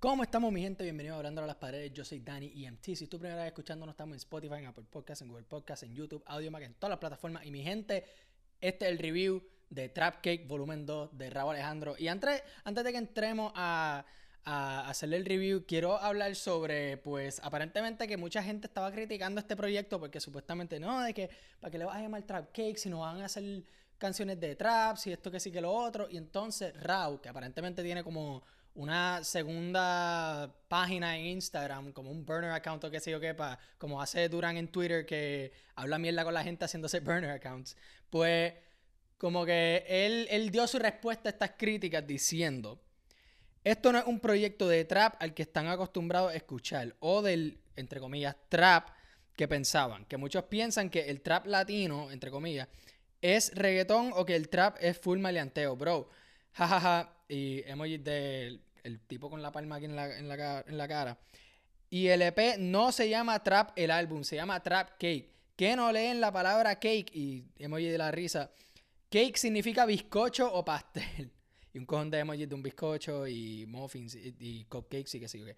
¿Cómo estamos, mi gente? Bienvenidos a Hablando a las Paredes. Yo soy Dani EMT. Si tú primera vez escuchándonos, estamos en Spotify, en Apple Podcasts, en Google Podcasts, en YouTube, Audiomack, en todas las plataformas. Y mi gente, este es el review de Trap Cake Volumen 2 de Rabo Alejandro. Y antes, antes de que entremos a, a hacerle el review, quiero hablar sobre, pues, aparentemente que mucha gente estaba criticando este proyecto porque supuestamente no, de que, ¿para qué le vas a llamar Trap Cake si no van a hacer canciones de trap, si esto que sí que lo otro? Y entonces Rao, que aparentemente tiene como una segunda página en Instagram, como un burner account o qué sé yo qué, como hace Duran en Twitter que habla mierda con la gente haciéndose burner accounts, pues como que él, él dio su respuesta a estas críticas diciendo, esto no es un proyecto de trap al que están acostumbrados a escuchar, o del, entre comillas, trap que pensaban, que muchos piensan que el trap latino, entre comillas, es reggaetón o que el trap es full maleanteo, bro. Jajaja, y emoji del el tipo con la palma aquí en la, en, la, en la cara. Y el EP no se llama Trap el álbum, se llama Trap Cake. Que no leen la palabra cake y emoji de la risa. Cake significa bizcocho o pastel. Y un cojón de emojis de un bizcocho y muffins y, cupcakes y qué sé qué.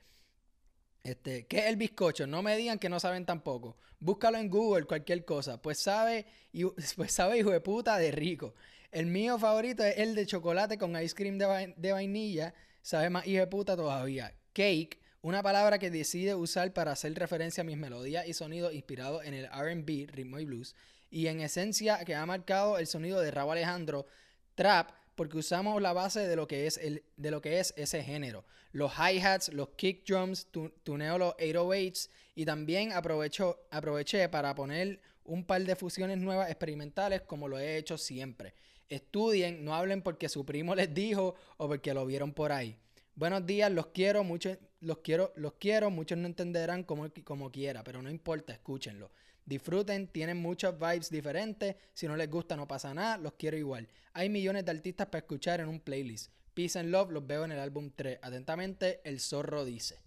Este, ¿qué es el bizcocho? No me digan que no saben tampoco. Búscalo en Google, cualquier cosa. Pues sabe, y, pues sabe hijo de puta de rico. El mío favorito es el de chocolate con ice cream de, vainilla. Sabe más hijo de puta todavía. Cake, una palabra que decide usar para hacer referencia a mis melodías y sonidos inspirados en el RB, ritmo y blues. Y en esencia que ha marcado el sonido de Rabo Alejandro, trap, porque usamos la base de lo que es, el, de lo que es ese género. Los hi-hats, los kick drums, tuneo los 808s y también aprovecho, aproveché para poner un par de fusiones nuevas experimentales como lo he hecho siempre. Estudien, no hablen porque su primo les dijo o porque lo vieron por ahí. Buenos días, los quiero, muchos los quiero, los quiero, muchos no entenderán como, como quiera, pero no importa, escúchenlo. Disfruten, tienen muchos vibes diferentes. Si no les gusta, no pasa nada, los quiero igual. Hay millones de artistas para escuchar en un playlist. Peace and Love los veo en el álbum 3. Atentamente, El Zorro dice.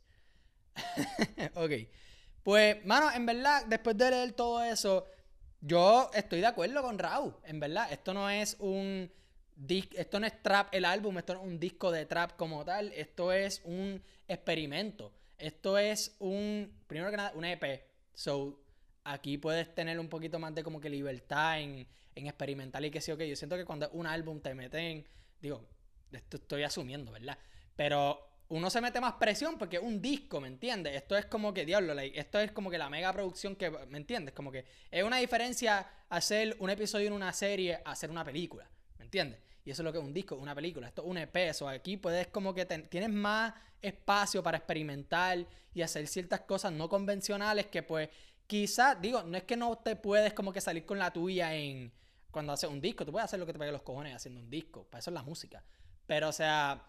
ok. Pues, mano, en verdad, después de leer todo eso, yo estoy de acuerdo con Raúl. En verdad, esto no es un. Esto no es trap el álbum, esto no es un disco de trap como tal, esto es un experimento. Esto es un, primero que nada, un EP. So, aquí puedes tener un poquito más de como que libertad en, en experimentar y que sí, ok. Yo siento que cuando un álbum te meten, digo, esto estoy asumiendo, ¿verdad? Pero uno se mete más presión porque es un disco, ¿me entiendes? Esto es como que, diablo, esto es como que la mega producción que, ¿me entiendes? Como que es una diferencia hacer un episodio en una serie a hacer una película, ¿me entiendes? Y eso es lo que es un disco, una película. Esto es un EP. Eso aquí puedes como que tienes más espacio para experimentar y hacer ciertas cosas no convencionales que pues quizás, digo, no es que no te puedes como que salir con la tuya en cuando haces un disco. Tú puedes hacer lo que te pegue los cojones haciendo un disco. Para eso es la música. Pero, o sea,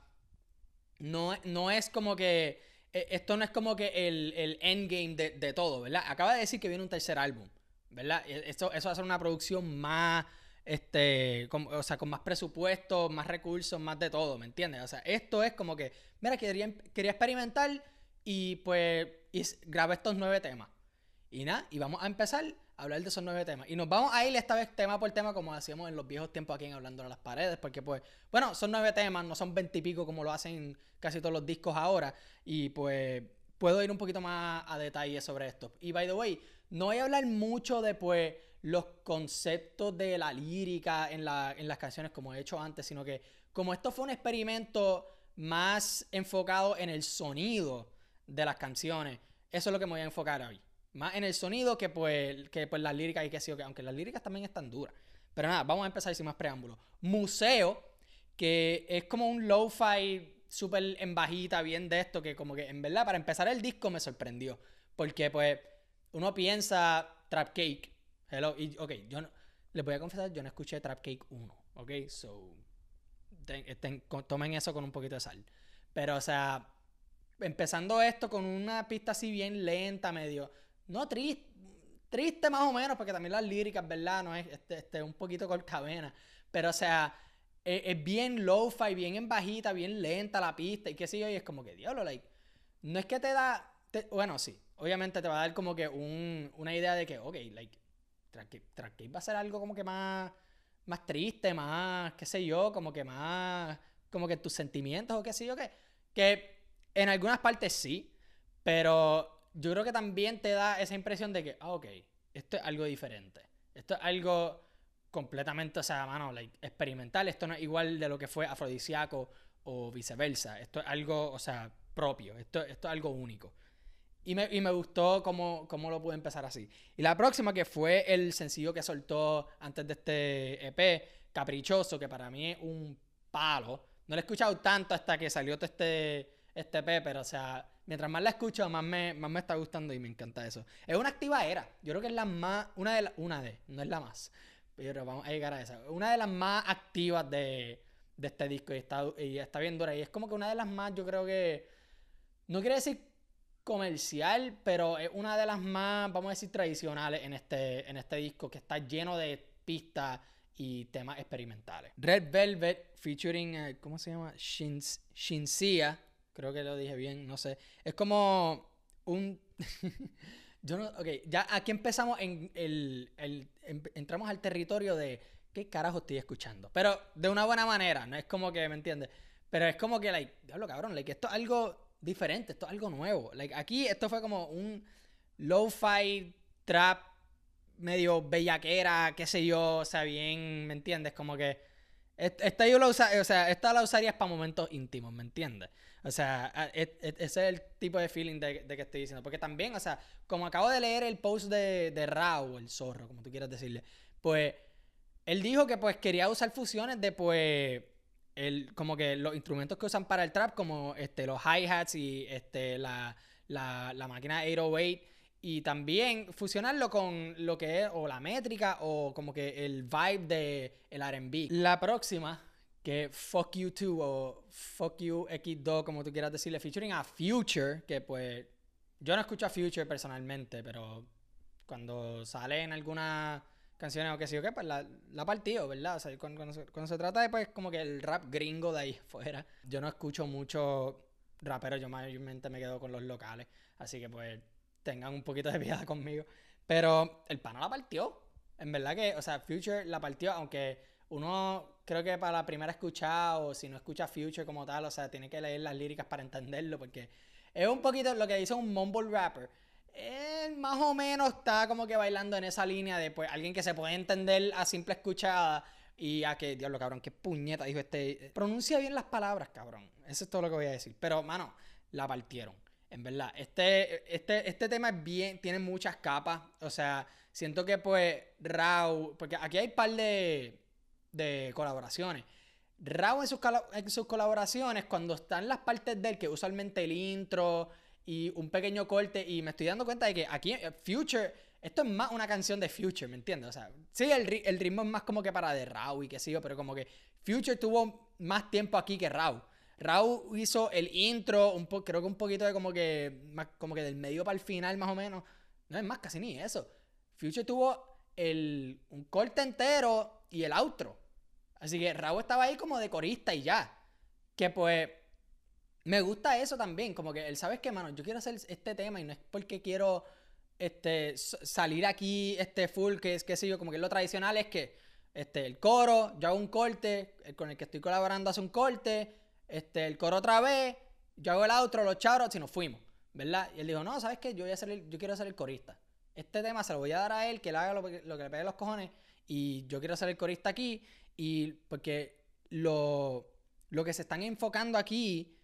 no, no es como que. E, esto no es como que el, el endgame de, de, todo, ¿verdad? Acaba de decir que viene un tercer álbum, ¿verdad? E, eso, eso va a ser una producción más. Este, o sea, con más presupuesto, más recursos, más de todo, ¿me entiendes? O sea, esto es como que, mira, quería, quería experimentar y pues y grabé estos nueve temas. Y nada, y vamos a empezar a hablar de esos nueve temas. Y nos vamos a ir esta vez tema por tema, como hacíamos en los viejos tiempos aquí en Hablando a las Paredes, porque pues, bueno, son nueve temas, no son veintipico como lo hacen casi todos los discos ahora. Y pues puedo ir un poquito más a detalle sobre esto. Y by the way, no voy a hablar mucho de pues los conceptos de la lírica en, la, en las canciones como he hecho antes, sino que como esto fue un experimento más enfocado en el sonido de las canciones, eso es lo que me voy a enfocar hoy. Más en el sonido que pues, que pues las líricas y que sí, aunque las líricas también están duras. Pero nada, vamos a empezar sin más preámbulos. Museo, que es como un lo-fi súper en bajita, bien de esto, que como que en verdad para empezar el disco me sorprendió. Porque pues uno piensa Trap Cake, hello, y ok, yo no, les voy a confesar, yo no escuché Trap Cake 1, ok, so tomen eso con un poquito de sal. Pero o sea, empezando esto con una pista así bien lenta, medio no triste, triste más o menos, porque también las líricas, ¿verdad? No es este, este un poquito corcavena. Pero, o sea, e, es, bien low-fi, bien en bajita, bien lenta la pista y qué sé yo. Y es como que, diablo, like, no es que te da. bueno, sí, obviamente te va a dar como que un, una idea de que, ok, like, Track va a ser algo como que más, más triste, más, qué sé yo, como que más, como que tus sentimientos o qué sé yo, qué. Que En algunas partes sí, pero yo creo que también te da esa impresión de que, ah, ok, esto es algo diferente. Esto es algo completamente, o sea, mano, like, experimental. Esto no es igual de lo que fue afrodisíaco o viceversa. Esto es algo, o sea, propio. Esto, esto es algo único. Y me, y me gustó cómo, cómo, lo pude empezar así. Y la próxima, que fue el sencillo que soltó antes de este EP, Caprichoso, que para mí es un palo. No lo he escuchado tanto hasta que salió este, este EP, pero o sea, mientras más la escucho, más me, más me está gustando y me encanta eso. Es una activa era. Yo creo que es la más, una de, una de, no es la más. Pero vamos a llegar a esa. Una de las más activas de, de este disco y está, y está bien dura. Y es como que una de las más, yo creo que, no quiere decir comercial, pero es una de las más, vamos a decir, tradicionales en este, en este disco, que está lleno de pistas y temas experimentales. Red Velvet, featuring, eh, ¿cómo se llama? Shins, Shinsia, creo que lo dije bien, no sé. Es como un... Yo no, ok, ya aquí empezamos en el, el, entramos al territorio de qué carajo estoy escuchando. Pero de una buena manera, no es como que, ¿me entiendes? Pero es como que, like, diablo cabrón, like, esto es algo diferente, esto es algo nuevo. Like, aquí esto fue como un lo-fi trap medio bellaquera, qué sé yo, o sea, bien, ¿me entiendes? Como que esta yo la usa, o sea, esta la usarías para momentos íntimos, ¿me entiendes? O sea, ese es el tipo de feeling de, que estoy diciendo. Porque también, o sea, como acabo de leer el post de, de Rao, el zorro, como tú quieras decirle, pues él dijo que pues quería usar fusiones de pues el, como que los instrumentos que usan para el trap, como este, los hi-hats y este, la, la, la máquina 808, y también fusionarlo con lo que es o la métrica o como que el vibe de el R&B. La próxima, que Fuck You 2 o Fuck You X2, como tú quieras decirle, featuring a Future, que pues yo no escucho a Future personalmente, pero cuando sale en alguna canciones o qué sé yo qué, pues la, la partido, ¿verdad? O sea, cuando, se, trata de pues como que el rap gringo de ahí fuera, yo no escucho mucho raperos, yo mayormente me quedo con los locales, así que pues tengan un poquito de piedad conmigo. Pero el pana la partió, en verdad que, o sea, Future la partió, aunque uno creo que para la primera escuchada o si no escucha Future como tal, o sea, tiene que leer las líricas para entenderlo, porque es un poquito lo que dice un mumble rapper él más o menos está como que bailando en esa línea de pues alguien que se puede entender a simple escuchada y a que, diablo, cabrón, qué puñeta dijo este. Pronuncia bien las palabras, cabrón. Eso es todo lo que voy a decir. Pero, mano, la partieron. En verdad, este, este, este tema es bien, tiene muchas capas. O sea, siento que pues Raw, porque aquí hay un par de, de colaboraciones. Raw en sus, en sus colaboraciones, cuando están las partes de él, que usualmente el intro, y un pequeño corte y me estoy dando cuenta de que aquí eh, Future, esto es más una canción de Future, ¿me entiendes? O sea, sí, el, ritmo es más como que para de Raw y qué sé pero como que Future tuvo más tiempo aquí que Raw. Raw hizo el intro, un creo que un poquito de como que, como que del medio para el final más o menos. No es más, casi ni eso. Future tuvo el, un corte entero y el outro. Así que Raw estaba ahí como de corista y ya. Que pues me gusta eso también, como que él, ¿sabes qué, mano? Yo quiero hacer este tema y no es porque quiero este, salir aquí este full, que es, qué sé yo, como que lo tradicional es que este, el coro, yo hago un corte, el con el que estoy colaborando hace un corte, este, el coro otra vez, yo hago el outro, los chavos y nos fuimos, ¿verdad? Y él dijo, no, ¿sabes qué? Yo, voy a ser yo quiero ser el corista. Este tema se lo voy a dar a él, que él haga lo, que le pegue los cojones, y yo quiero ser el corista aquí, y porque lo, lo que se están enfocando aquí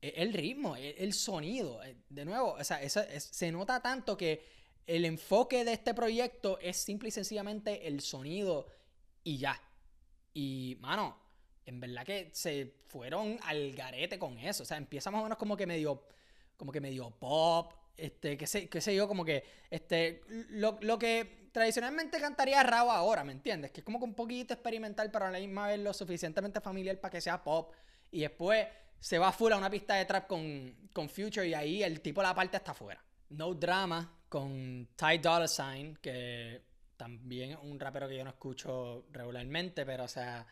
e, el ritmo, el sonido. Eh, de nuevo, o sea, se nota tanto que el enfoque de este proyecto es simple y sencillamente el sonido y ya. Y, mano, en verdad que se fueron al garete con eso. O sea, empieza más o menos como que medio, como que medio pop, este, qué sé, qué sé yo, como que, este, lo, lo que tradicionalmente cantaría Rao ahora, ¿me entiendes? Que es como que un poquito experimental, pero a la misma vez lo suficientemente familiar para que sea pop. Y después se va full a una pista de trap con, con Future y ahí el tipo la parte está afuera. No Drama con Ty Dolla Sign, que también es un rapero que yo no escucho regularmente, pero o sea,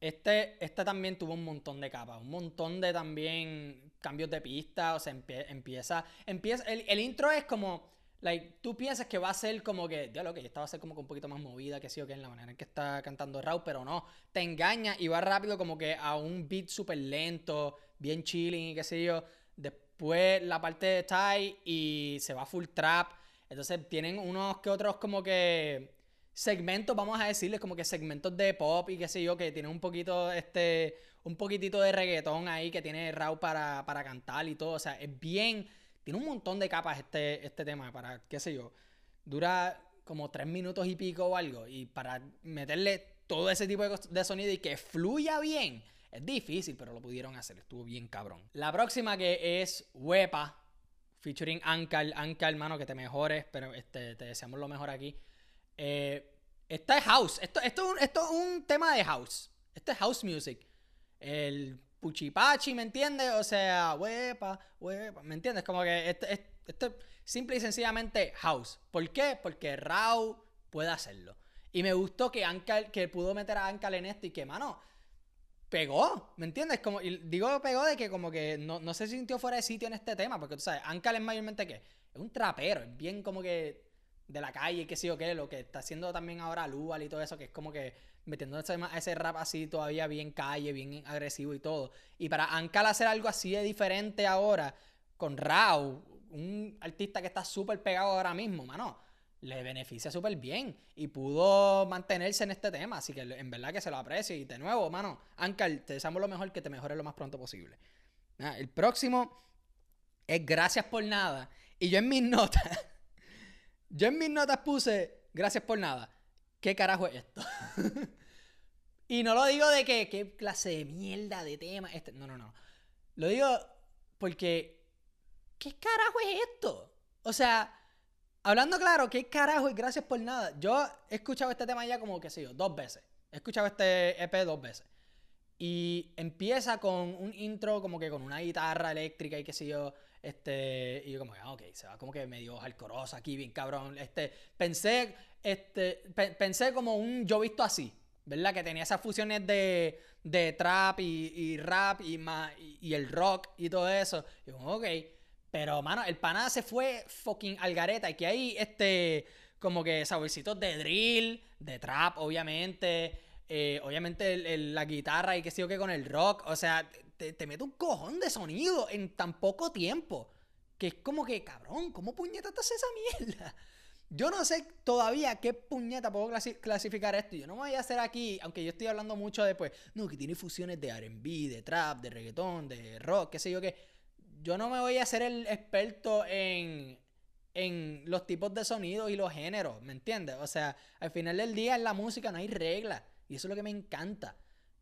este, este también tuvo un montón de capas, un montón de también cambios de pista, o sea, empieza, empieza, el intro es como Like, tú piensas que va a ser como que, ya lo que esta va a ser como que un poquito más movida, que sí o que en la manera en que está cantando Raw, pero no, te engaña y va rápido como que a un beat súper lento, bien chilling y qué sé yo. después la parte de Thai y se va full trap. Entonces tienen unos que otros como que segmentos, vamos a decirles, como que segmentos de pop y qué sé yo, que tienen un poquito, este, un poquitito de reggaetón ahí que tiene Raw para, para cantar y todo. O sea, es bien, tiene un montón de capas este, este tema para, qué sé yo, dura como tres minutos y pico o algo. Y para meterle todo ese tipo de, sonido y que fluya bien, es difícil, pero lo pudieron hacer. Estuvo bien cabrón. La próxima que es Wepa, featuring Ankal. Ankal, hermano, que te mejores, pero este, te deseamos lo mejor aquí. Eh, esta es house. Esto, esto, esto es un tema de house. Esto es house music. El puchipachi, ¿me entiendes? O sea, huepa, huepa, ¿me entiendes? Como que esto, es simple y sencillamente house. ¿Por qué? Porque Rao puede hacerlo. Y me gustó que Ankal, que pudo meter a Ankal en esto y que, mano, pegó, ¿me entiendes? Como, y digo pegó de que como que no, no se sintió fuera de sitio en este tema, porque tú sabes, Ankal es mayormente que es un trapero, es bien como que de la calle, qué sé yo qué, lo que está haciendo también ahora Lual y todo eso, que es como que metiéndose a ese rap así todavía bien calle, bien agresivo y todo. Y para Ankal hacer algo así de diferente ahora, con Rao, un artista que está súper pegado ahora mismo, mano, le beneficia súper bien y pudo mantenerse en este tema, así que en verdad que se lo aprecio. Y de nuevo, mano, Ankal, te deseamos lo mejor, que te mejores lo más pronto posible. el próximo es Gracias por Nada. Y yo en mis notas yo en mis notas puse, gracias por nada. ¿Qué carajo es esto? y no lo digo de que, qué clase de mierda de tema. Este, no, no, no. Lo digo porque, ¿qué carajo es esto? O sea, hablando claro, ¿qué carajo es gracias por nada? Yo he escuchado este tema ya como, qué sé yo, dos veces. He escuchado este EP dos veces. Y empieza con un intro como que con una guitarra eléctrica y qué sé yo. Este, y yo como, ah, ok, se va como que medio alcorosa aquí, bien cabrón. Este, pensé, este, pensé como un yo visto así, ¿verdad? Que tenía esas fusiones de, de trap y, rap y, y, el rock y todo eso. Y yo, ok. Pero, mano, el pana se fue fucking al gareta. Y que hay, este, como que saborcitos de drill, de trap, obviamente. Eh, obviamente la guitarra y qué sé yo que con el rock. O sea, te, mete un cojón de sonido en tan poco tiempo. Que es como que, cabrón, ¿cómo puñeta te hace esa mierda? Yo no sé todavía qué puñeta puedo clasificar esto. Yo no me voy a hacer aquí, aunque yo estoy hablando mucho de, pues, no, que tiene fusiones de RB, de trap, de reggaetón, de rock, qué sé yo qué. Yo no me voy a hacer el experto en, en los tipos de sonidos y los géneros, ¿me entiendes? O sea, al final del día en la música no hay reglas. Y eso es lo que me encanta.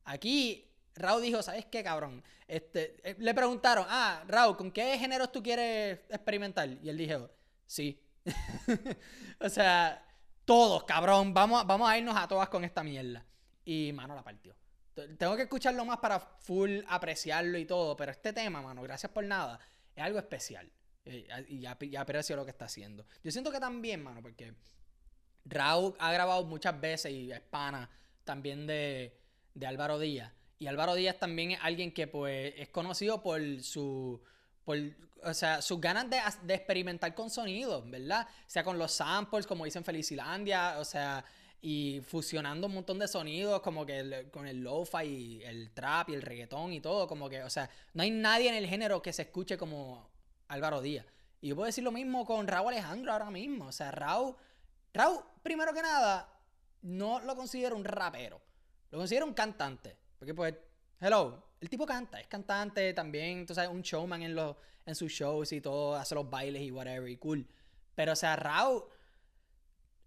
Aquí Raúl dijo, ¿sabes qué, cabrón? Este, eh, le preguntaron, ah, Raúl, ¿con qué géneros tú quieres experimentar? Y él dijo, sí. o sea, todos, cabrón, vamos, vamos a irnos a todas con esta mierda. Y, mano, la partió. Tengo que escucharlo más para full apreciarlo y todo, pero este tema, mano, gracias por nada, es algo especial. Eh, y, y aprecio lo que está haciendo. Yo siento que también, mano, porque Raúl ha grabado muchas veces y es pana también de, de Álvaro Díaz. Y Álvaro Díaz también es alguien que pues es conocido por su por, o sea, sus ganas de, de, experimentar con sonidos, ¿verdad? Sea, con los samples, como dicen Felicilandia, o sea, y fusionando un montón de sonidos, como que con el lo-fi y el trap y el reggaetón y todo, como que, o sea, no hay nadie en el género que se escuche como Álvaro Díaz. Y yo puedo decir lo mismo con Raúl Alejandro ahora mismo, o sea, Raúl, Raúl, primero que nada, no lo considero un rapero, lo considero un cantante. Porque pues, hello, el tipo canta, es cantante también, tú sabes, un showman en, los, en sus shows y todo, hace los bailes y whatever, y cool. Pero o sea, Raúl,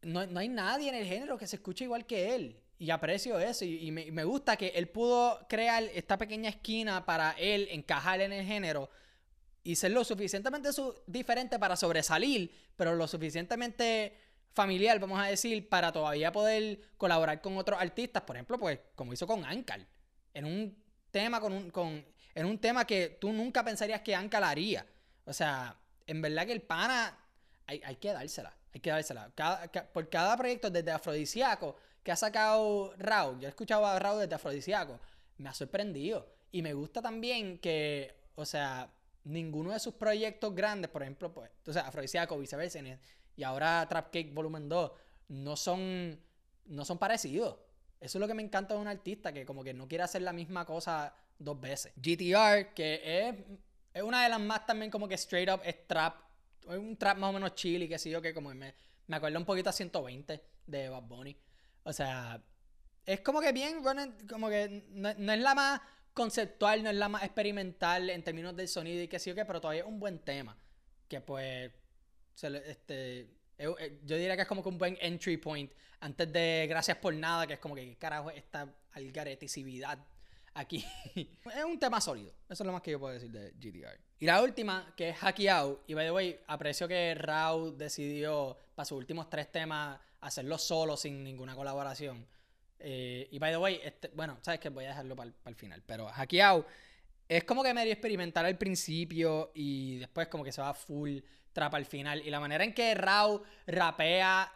no, no hay nadie en el género que se escuche igual que él. Y aprecio eso. Y, me, me, gusta que él pudo crear esta pequeña esquina para él encajar en el género y ser lo suficientemente diferente para sobresalir, pero lo suficientemente familiar, vamos a decir, para todavía poder colaborar con otros artistas. Por ejemplo, pues, como hizo con Ankal en un tema con un, con, en un tema que tú nunca pensarías que Anka la haría. O sea, en verdad que el pana hay, hay que dársela, hay que dársela. por cada proyecto desde Afrodisíaco que ha sacado Raúl, yo he escuchado a Raúl desde Afrodisíaco, me ha sorprendido. Y me gusta también que, o sea, ninguno de sus proyectos grandes, por ejemplo, pues, o sea, Afrodisíaco, viceversa, y ahora Trap Cake Volumen 2, no son, no son parecidos. Eso es lo que me encanta de un artista, que como que no quiere hacer la misma cosa dos veces. GTR, que es es una de las más también como que straight up es trap. Es un trap más o menos chill y que sé yo, que como me, me acuerdo un poquito a 120 de Bad Bunny. O sea, es como que bien, como que no, es la más conceptual, no es la más experimental en términos del sonido y que sé yo, que, pero todavía es un buen tema. Que pues, este, yo diría que es como que un buen entry point antes de Gracias por Nada, que es como que, ¿qué carajo, esta algareticidad aquí. es un tema sólido. Eso es lo más que yo puedo decir de GDR. Y la última, que es Hackeado. Y by the way, aprecio que Rao decidió para sus últimos tres temas hacerlo solo sin ninguna colaboración. Eh, y by the way, este, bueno, sabes que voy a dejarlo para el final. Pero Hackeado es como que medio experimental al principio y después como que se va full trap al final. Y la manera en que Rao rapea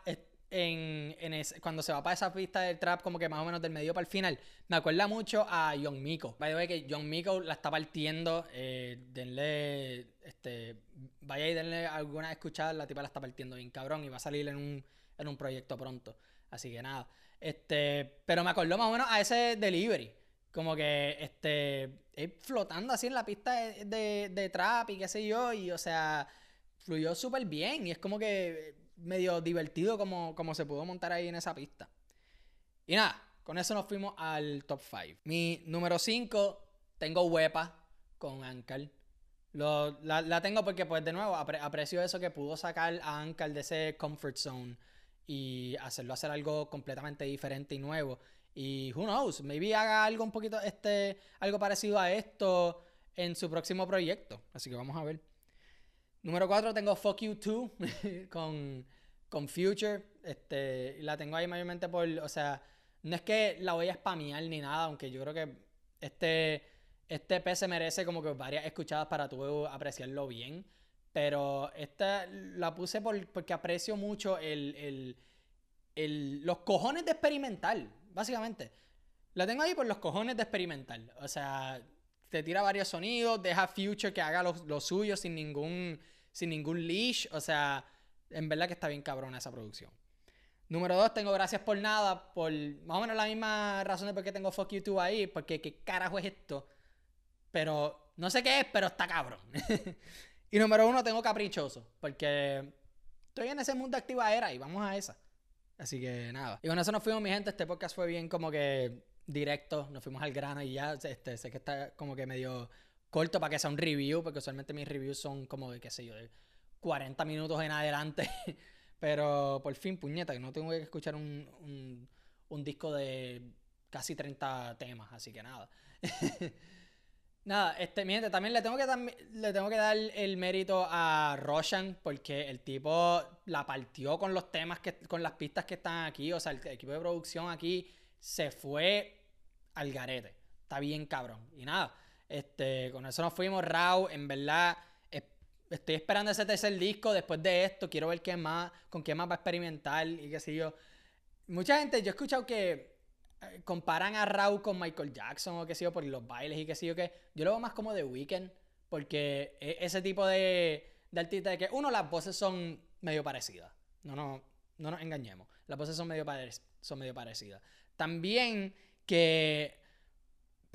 en, cuando se va para esa pista del trap, como que más o menos del medio para el final, me acuerda mucho a John Miko. By the way, que John Miko la está partiendo. Eh, denle, este, vaya y denle alguna escuchada. La tipa la está partiendo bien cabrón y va a salir en un, en un proyecto pronto. Así que nada. Este, pero me acordó más o menos a ese delivery. Como que, este, flotando así en la pista de, de trap y qué sé yo. Y, o sea, fluyó súper bien. Y es como que medio divertido como, como se pudo montar ahí en esa pista. Y nada, con eso nos fuimos al top 5. Mi número 5, tengo Wepa con Ankar. la, tengo porque, pues, de nuevo, aprecio eso que pudo sacar a Ankar de ese comfort zone y hacerlo hacer algo completamente diferente y nuevo. Y who knows, maybe haga algo un poquito, este, algo parecido a esto en su próximo proyecto. Así que vamos a ver. Número 4 tengo Fuck You 2 con, con Future. Este, la tengo ahí mayormente por, o sea, no es que la voy a spamear ni nada, aunque yo creo que este, este EP se merece como que varias escuchadas para tú apreciarlo bien. Pero esta la puse por, porque aprecio mucho el, los cojones de experimental, básicamente. La tengo ahí por los cojones de experimental. O sea, te tira varios sonidos, deja Future que haga lo suyo sin ningún sin ningún leash. O sea, en verdad que está bien cabrona esa producción. Número dos, tengo Gracias por Nada, por más o menos la misma razón de por qué tengo Fuck You 2 ahí, porque qué carajo es esto. Pero no sé qué es, pero está cabrón. y número uno, tengo Caprichoso, porque estoy en ese mundo activa era y vamos a esa. Así que nada. Y con eso nos fuimos, mi gente. Este podcast fue bien como que directo, nos fuimos al grano y ya este, sé que está como que medio corto para que sea un review, porque usualmente mis reviews son como de, qué sé yo, de 40 minutos en adelante. Pero por fin, puñeta, que no tengo que escuchar un, un, disco de casi 30 temas, así que nada. nada, este, mi gente, también le tengo que, le tengo que dar el mérito a Roshan, porque el tipo la partió con los temas, que, con las pistas que están aquí, o sea, el equipo de producción aquí se fue al garete. Está bien cabrón. Y nada, este, con eso nos fuimos, Raw. En verdad, estoy esperando ese tercer disco. Después de esto, quiero ver qué más, con qué más va a experimentar y qué sé yo. Mucha gente, yo he escuchado que eh, comparan a Raw con Michael Jackson o qué sé yo, por los bailes y qué sé yo, que yo lo veo más como The Weeknd, porque e, ese tipo de, de artista de que, uno, las voces son medio parecidas. No, no, no nos engañemos. Las voces son medio, son medio parecidas. También que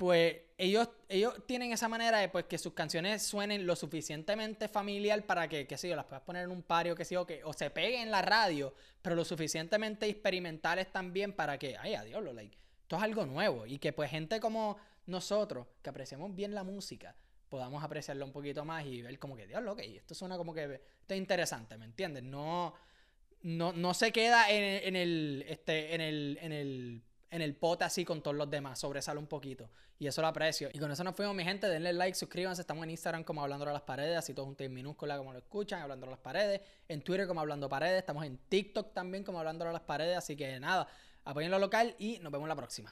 pues ellos, ellos tienen esa manera de pues, que sus canciones suenen lo suficientemente familiar para que, qué sé yo, las puedas poner en un pario, qué sé yo, que o se peguen en la radio, pero lo suficientemente experimentales también para que, ay, adiós, lo like, esto es algo nuevo y que pues gente como nosotros, que apreciamos bien la música, podamos apreciarlo un poquito más y ver como que, Dios, ok, esto suena como que, esto es interesante, ¿me entiendes? No, no, no se queda en, en el, este, en el, en el en el pote así con todos los demás, sobresale un poquito. Y eso lo aprecio. Y con eso nos fuimos, mi gente. Denle like, suscríbanse. Estamos en Instagram como Hablando a las Paredes, así todo junto en minúscula como lo escuchan, Hablando a las Paredes. En Twitter como Hablando Paredes. Estamos en TikTok también como Hablando a las Paredes. Así que nada, apoyen lo local y nos vemos la próxima.